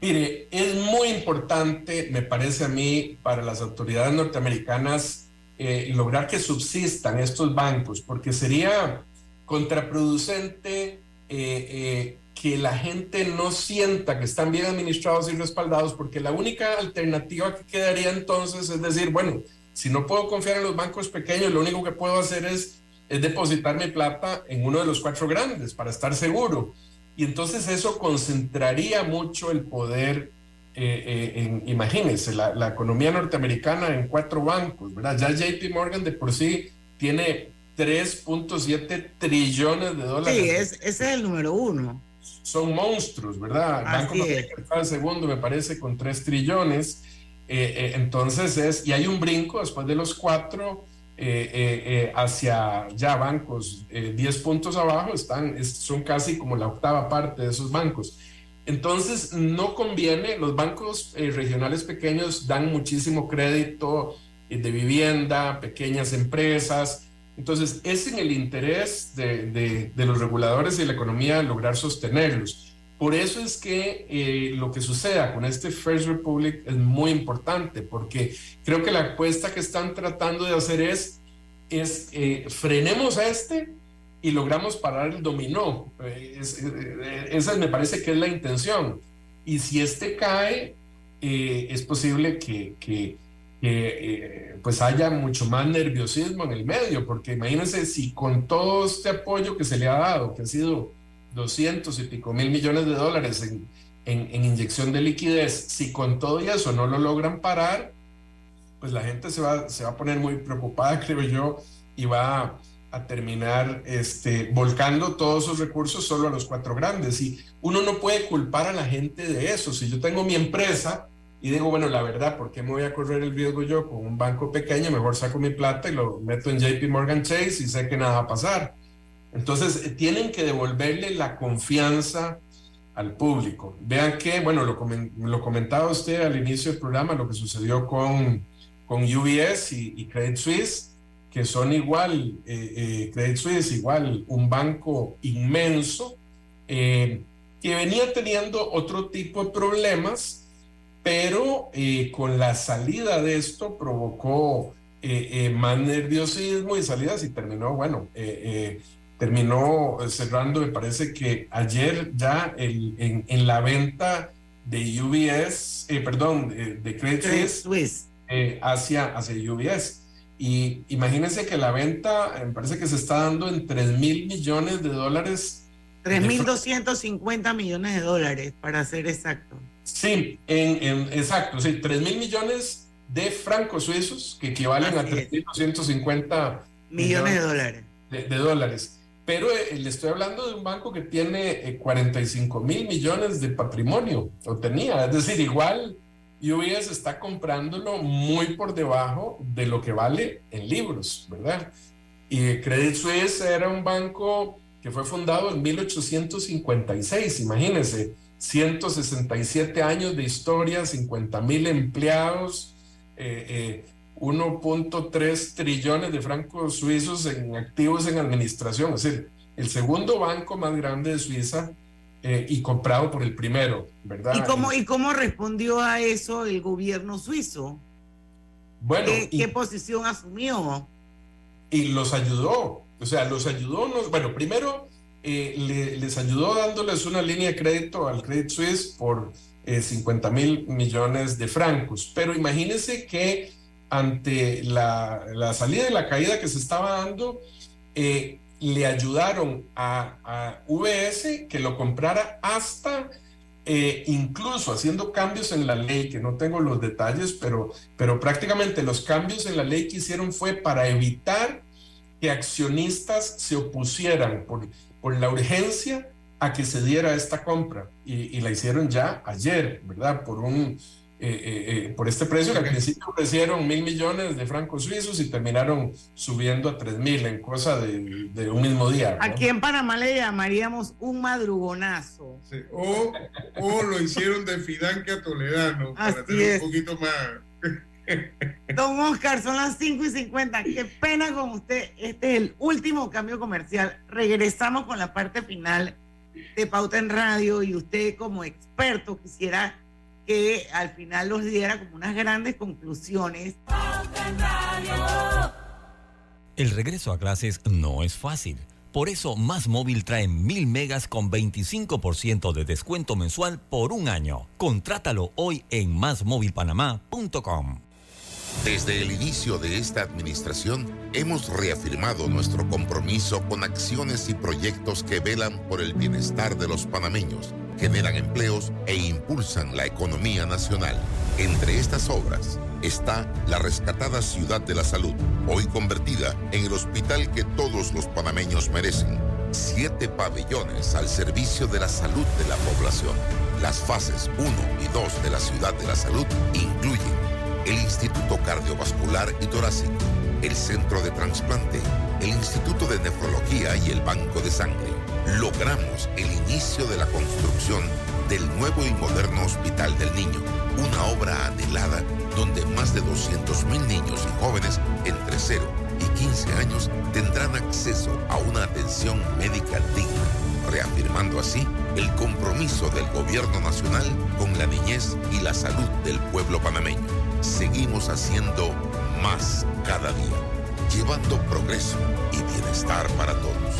Mire, es muy importante, me parece a mí, para las autoridades norteamericanas eh, lograr que subsistan estos bancos, porque sería contraproducente eh, que la gente no sienta que están bien administrados y respaldados, porque la única alternativa que quedaría entonces es decir, bueno, si no puedo confiar en los bancos pequeños, lo único que puedo hacer es, depositar mi plata en uno de los cuatro grandes para estar seguro. Y entonces eso concentraría mucho el poder, eh, eh, en, imagínense, la, economía norteamericana en cuatro bancos, ¿verdad? Ya JP Morgan de por sí tiene 3.7 trillones de dólares. Sí, ese es el número uno. Son monstruos, ¿verdad? Banco está el segundo, me parece, con 3 trillones. Eh, eh, entonces es, y hay un brinco después de los cuatro eh, hacia ya bancos 10 puntos abajo, están, son casi como la octava parte de esos bancos. Entonces no conviene, los bancos regionales pequeños dan muchísimo crédito de vivienda, pequeñas empresas, entonces es en el interés de, de, los reguladores y la economía lograr sostenerlos. Por eso es que eh, lo que suceda con este First Republic es muy importante, porque creo que la apuesta que están tratando de hacer es, es eh, frenemos a este y logramos parar el dominó. Eh, esa me parece que es la intención. Y si este cae, es posible que, que, pues haya mucho más nerviosismo en el medio, porque imagínense si con todo este apoyo que se le ha dado, que ha sido 200 y pico mil millones de dólares en, inyección de liquidez, si con todo eso no lo logran parar, pues la gente se va, se va a poner muy preocupada, creo yo, y va a, terminar este, volcando todos sus recursos solo a los cuatro grandes. Y uno no puede culpar a la gente de eso. Si yo tengo mi empresa y digo, bueno, la verdad, ¿por qué me voy a correr el riesgo yo con un banco pequeño? Mejor saco mi plata y lo meto en JP Morgan Chase y sé que nada va a pasar. Entonces, eh, tienen que devolverle la confianza al público. Vean que, bueno, lo, comentaba usted al inicio del programa, lo que sucedió con, con UBS y, Credit Suisse, que son igual, eh, eh, Credit Suisse igual, un banco inmenso, que venía teniendo otro tipo de problemas, pero con la salida de esto provocó más nerviosismo y salidas y terminó, bueno, terminó cerrando, me parece que ayer ya en, en, la venta de UBS, eh, perdón, de, Credit Suisse eh, hacia, hacia UBS. Y imagínense que la venta, me parece que se está dando en 3 mil millones de dólares. 3.250 millones de dólares, para ser exacto. Sí, en, exacto, sí, 3 mil millones de francos suizos, que equivalen a 3.250 millones de dólares. de dólares. Pero eh, le estoy hablando de un banco que tiene 45 eh, mil millones de patrimonio, o tenía. Es decir, igual UBS está comprándolo muy por debajo de lo que vale en libros, ¿verdad? Y Credit Suisse era un banco que fue fundado en 1856, imagínense, 167 años de historia, 50 mil empleados, eh, 1.3 trillones de francos suizos en activos en administración, es decir, el segundo banco más grande de Suiza eh, y comprado por el primero, ¿verdad? ¿Y cómo, ¿Y cómo respondió a eso el gobierno suizo? Bueno, ¿Qué, posición asumió? Y los ayudó, o sea, los ayudó, bueno, primero eh, les ayudó dándoles una línea de crédito al Credit Suisse por 50 eh, mil millones de francos, pero imagínense que ante la, la, salida y la caída que se estaba dando, eh, le ayudaron a, a, VS que lo comprara hasta eh, incluso haciendo cambios en la ley, que no tengo los detalles, pero, pero prácticamente los cambios en la ley que hicieron fue para evitar que accionistas se opusieran por, por la urgencia a que se diera esta compra. Y, y la hicieron ya ayer, ¿verdad? Por un eh, eh, eh, por este precio que al principio ofrecieron mil millones de francos suizos y terminaron subiendo a tres mil en cosa de, un mismo día. Aquí en Panamá le llamaríamos un madrugonazo. O, o, lo hicieron de Fidanque a Toledano para tener un poquito más. Don Oscar, son las 5 y 50. Qué pena con usted. Este es el último cambio comercial. Regresamos con la parte final de Pauta en Radio y usted como experto quisiera que al final los diera como unas grandes conclusiones. El regreso a clases no es fácil. Por eso, Más Móvil trae mil megas con 25% de descuento mensual por un año. Contrátalo hoy en másmóvilpanamá.com. Desde el inicio de esta administración, hemos reafirmado nuestro compromiso con acciones y proyectos que velan por el bienestar de los panameños generan empleos e impulsan la economía nacional. Entre estas obras está la rescatada Ciudad de la Salud, hoy convertida en el hospital que todos los panameños merecen. Siete pabellones al servicio de la salud de la población. Las fases 1 y 2 de la Ciudad de la Salud incluyen el Instituto Cardiovascular y Torácico, el Centro de Transplante, el Instituto de Nefrología y el Banco de Sangre logramos el inicio de la construcción del nuevo y moderno Hospital del Niño, una obra anhelada donde más de 200.000 niños y jóvenes entre 0 y 15 años tendrán acceso a una atención médica digna, reafirmando así el compromiso del gobierno nacional con la niñez y la salud del pueblo panameño. Seguimos haciendo más cada día, llevando progreso y bienestar para todos.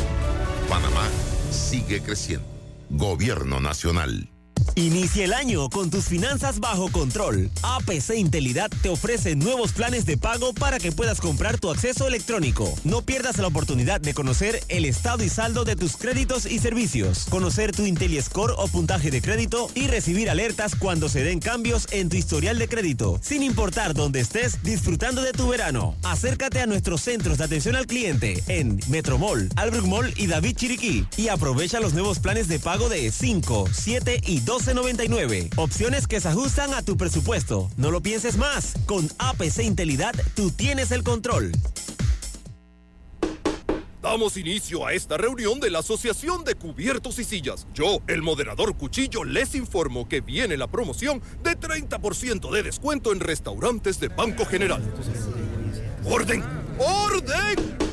Panamá sigue creciendo. Gobierno Nacional. Inicia el año con tus finanzas bajo control. APC Intelidad te ofrece nuevos planes de pago para que puedas comprar tu acceso electrónico. No pierdas la oportunidad de conocer el estado y saldo de tus créditos y servicios, conocer tu IntelliScore o puntaje de crédito y recibir alertas cuando se den cambios en tu historial de crédito, sin importar dónde estés disfrutando de tu verano. Acércate a nuestros centros de atención al cliente en Metromall, Albrook Mall y David Chiriquí y aprovecha los nuevos planes de pago de 5, 7 y 2 12.99. Opciones que se ajustan a tu presupuesto. No lo pienses más. Con APC Intelidad, tú tienes el control. Damos inicio a esta reunión de la Asociación de Cubiertos y Sillas. Yo, el moderador Cuchillo, les informo que viene la promoción de 30% de descuento en restaurantes de Banco General. ¡Orden! ¡Orden!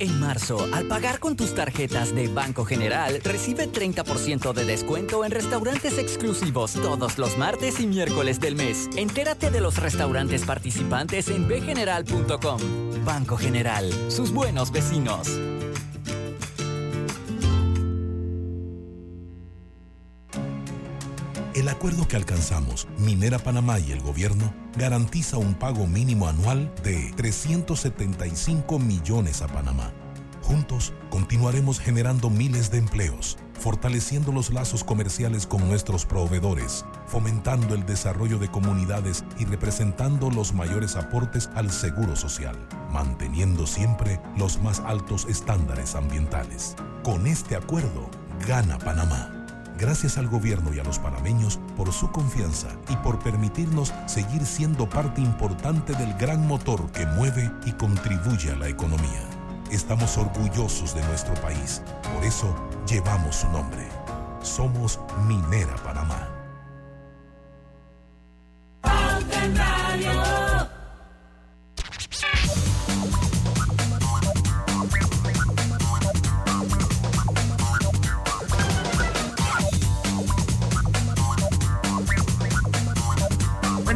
En marzo, al pagar con tus tarjetas de Banco General, recibe 30% de descuento en restaurantes exclusivos todos los martes y miércoles del mes. Entérate de los restaurantes participantes en bgeneral.com. Banco General, sus buenos vecinos. El acuerdo que alcanzamos, Minera Panamá y el gobierno, garantiza un pago mínimo anual de 375 millones a Panamá. Juntos continuaremos generando miles de empleos fortaleciendo los lazos comerciales con nuestros proveedores, fomentando el desarrollo de comunidades y representando los mayores aportes al seguro social, manteniendo siempre los más altos estándares ambientales. Con este acuerdo, gana Panamá. Gracias al gobierno y a los panameños por su confianza y por permitirnos seguir siendo parte importante del gran motor que mueve y contribuye a la economía. Estamos orgullosos de nuestro país, por eso llevamos su nombre. Somos Minera Panamá.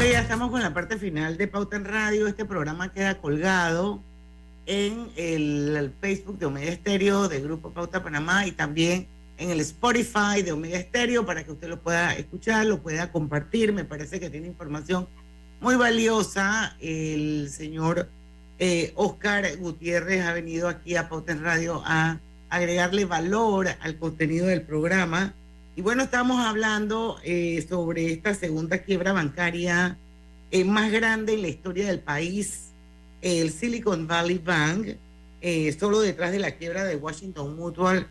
Bueno, ya estamos con la parte final de Pauta en Radio. Este programa queda colgado en el, el Facebook de Omega Estéreo de Grupo Pauta Panamá y también en el Spotify de Omega Estéreo para que usted lo pueda escuchar, lo pueda compartir. Me parece que tiene información muy valiosa. El señor eh, Oscar Gutiérrez ha venido aquí a Pauta en Radio a agregarle valor al contenido del programa. Y bueno, estamos hablando eh, sobre esta segunda quiebra bancaria eh, más grande en la historia del país, el Silicon Valley Bank, eh, solo detrás de la quiebra de Washington Mutual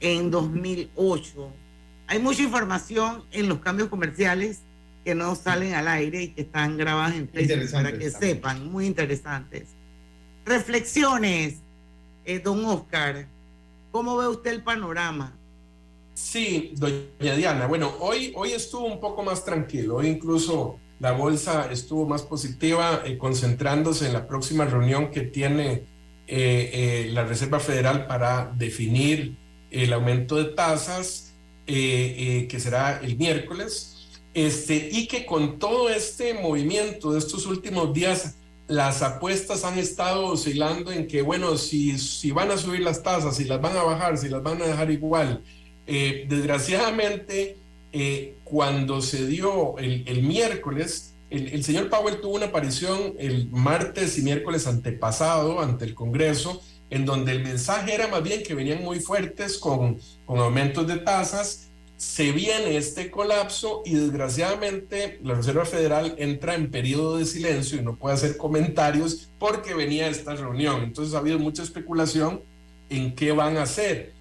en 2008. Hay mucha información en los cambios comerciales que no salen al aire y que están grabadas en Facebook para que también. sepan, muy interesantes. Reflexiones, eh, don Oscar, ¿cómo ve usted el panorama? Sí, doña Diana. Bueno, hoy, hoy estuvo un poco más tranquilo. Hoy incluso la bolsa estuvo más positiva, eh, concentrándose en la próxima reunión que tiene eh, eh, la Reserva Federal para definir el aumento de tasas, eh, eh, que será el miércoles. Este, y que con todo este movimiento de estos últimos días, las apuestas han estado oscilando en que, bueno, si, si van a subir las tasas, si las van a bajar, si las van a dejar igual. Eh, desgraciadamente, eh, cuando se dio el, miércoles, el, el señor Powell tuvo una aparición el martes y miércoles antepasado ante el Congreso, en donde el mensaje era más bien que venían muy fuertes con, con aumentos de tasas. Se viene este colapso y desgraciadamente la Reserva Federal entra en periodo de silencio y no puede hacer comentarios porque venía esta reunión. Entonces ha habido mucha especulación en qué van a hacer.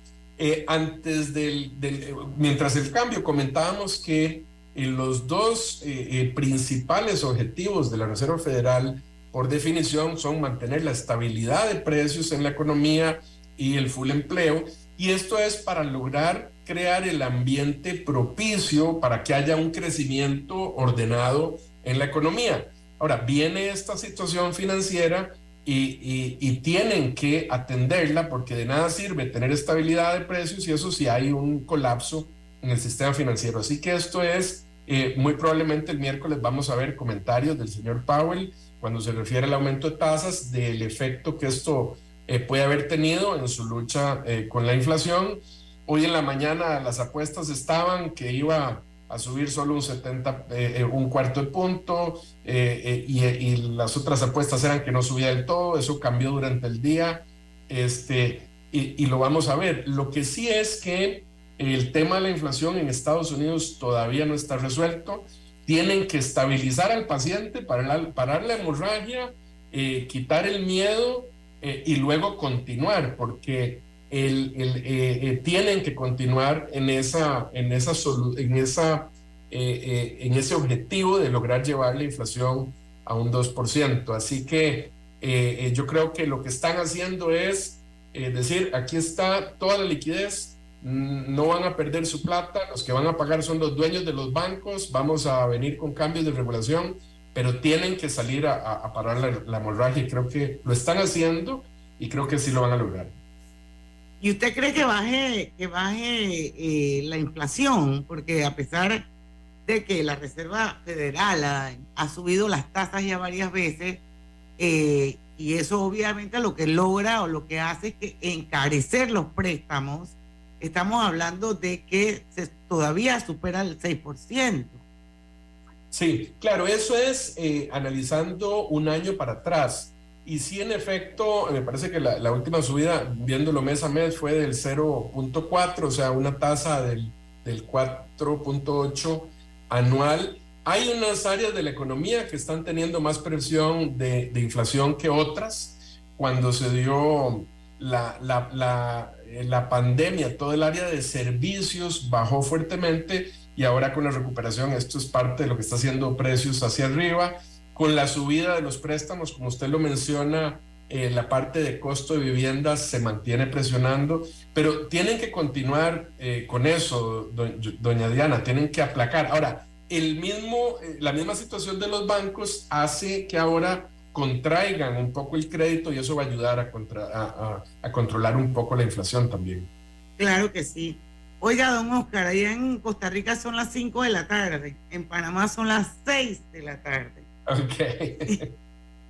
Eh, antes del, eh, mientras el cambio comentábamos que eh, los dos eh, principales objetivos de la Reserva Federal por definición son mantener la estabilidad de precios en la economía y el full empleo y esto es para lograr crear el ambiente propicio para que haya un crecimiento ordenado en la economía. Ahora, viene esta situación financiera y, tienen que atenderla porque de nada sirve tener estabilidad de precios y eso si hay un colapso en el sistema financiero. Así que esto es, eh, muy probablemente el miércoles vamos a ver comentarios del señor Powell cuando se refiere al aumento de tasas, del efecto que esto eh, puede haber tenido en su lucha eh, con la inflación. Hoy en la mañana las apuestas estaban que iba a subir solo un 70, eh, eh, un cuarto de punto, eh, eh, y, y las otras apuestas eran que no subía del todo, eso cambió durante el día, este, y, y lo vamos a ver. Lo que sí es que el tema de la inflación en Estados Unidos todavía no está resuelto, tienen que estabilizar al paciente, parar, parar la hemorragia, eh, quitar el miedo eh, y luego continuar, porque el, el, eh, eh, tienen que continuar en, esa, en, esa, en, esa, eh, eh, en ese objetivo de lograr llevar la inflación a un 2%. Así que eh, eh, yo creo que lo que están haciendo es decir, aquí está toda la liquidez, mm, no van a perder su plata, los que van a pagar son los dueños de los bancos, vamos a venir con cambios de regulación, pero tienen que salir a, a- a parar la, la hemorragia creo que lo están haciendo y creo que sí lo van a lograr. ¿Y usted cree que baje, que baje eh, la inflación? Porque a pesar de que la Reserva Federal ha, subido las tasas ya varias veces, eh, y eso obviamente lo que logra o lo que hace es que encarecer los préstamos, estamos hablando de que todavía supera el 6%. Sí, claro, eso es eh, analizando un año para atrás. Y sí, en efecto, me parece que la, última subida, viéndolo mes a mes, fue del 0.4, o sea, una tasa del, del 4.8 anual. Hay unas áreas de la economía que están teniendo más presión de, de inflación que otras. Cuando se dio la, la, la, la, pandemia, todo el área de servicios bajó fuertemente y ahora con la recuperación esto es parte de lo que está haciendo precios hacia arriba. Con la subida de los préstamos, como usted lo menciona, eh, la parte de costo de viviendas se mantiene presionando, pero tienen que continuar eh, con eso, doña Diana, tienen que aplacar. Ahora, el mismo, eh, la misma situación de los bancos hace que ahora contraigan un poco el crédito y eso va a ayudar a, contra, a, controlar un poco la inflación también. Claro que sí. Oiga, don Oscar, allá en Costa Rica son las 5 de la tarde, en Panamá son las 6 de la tarde. Ok.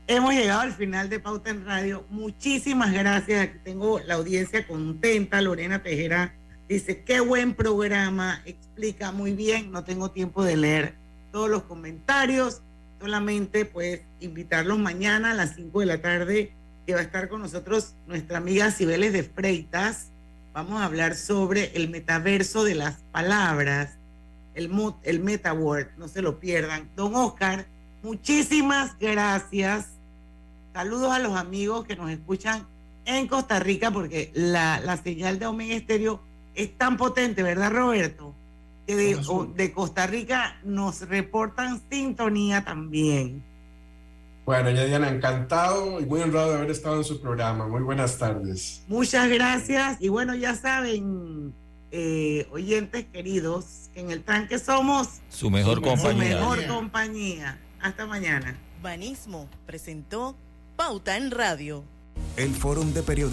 Hemos llegado al final de Pauta en Radio. Muchísimas gracias. Aquí tengo la audiencia contenta. Lorena Tejera dice, qué buen programa, explica muy bien. No tengo tiempo de leer todos los comentarios. Solamente pues invitarlos mañana a las 5 de la tarde que va a estar con nosotros nuestra amiga Cibeles de Freitas. Vamos a hablar sobre el metaverso de las palabras, el, el MetaWord, no se lo pierdan. Don Oscar, muchísimas gracias Saludos a los amigos que nos escuchan en Costa Rica, porque la, la señal de Omega Estéreo es tan potente, ¿verdad, Roberto? Que de, de, Costa Rica nos reportan sintonía también. Bueno, ya Diana, encantado y muy honrado de haber estado en su programa. Muy buenas tardes. Muchas gracias. Y bueno, ya saben, eh, oyentes queridos, que en el tanque somos su mejor compañía. Su mejor compañía. Hasta mañana. Banismo presentó Pauta en Radio. El Fórum de Periodistas.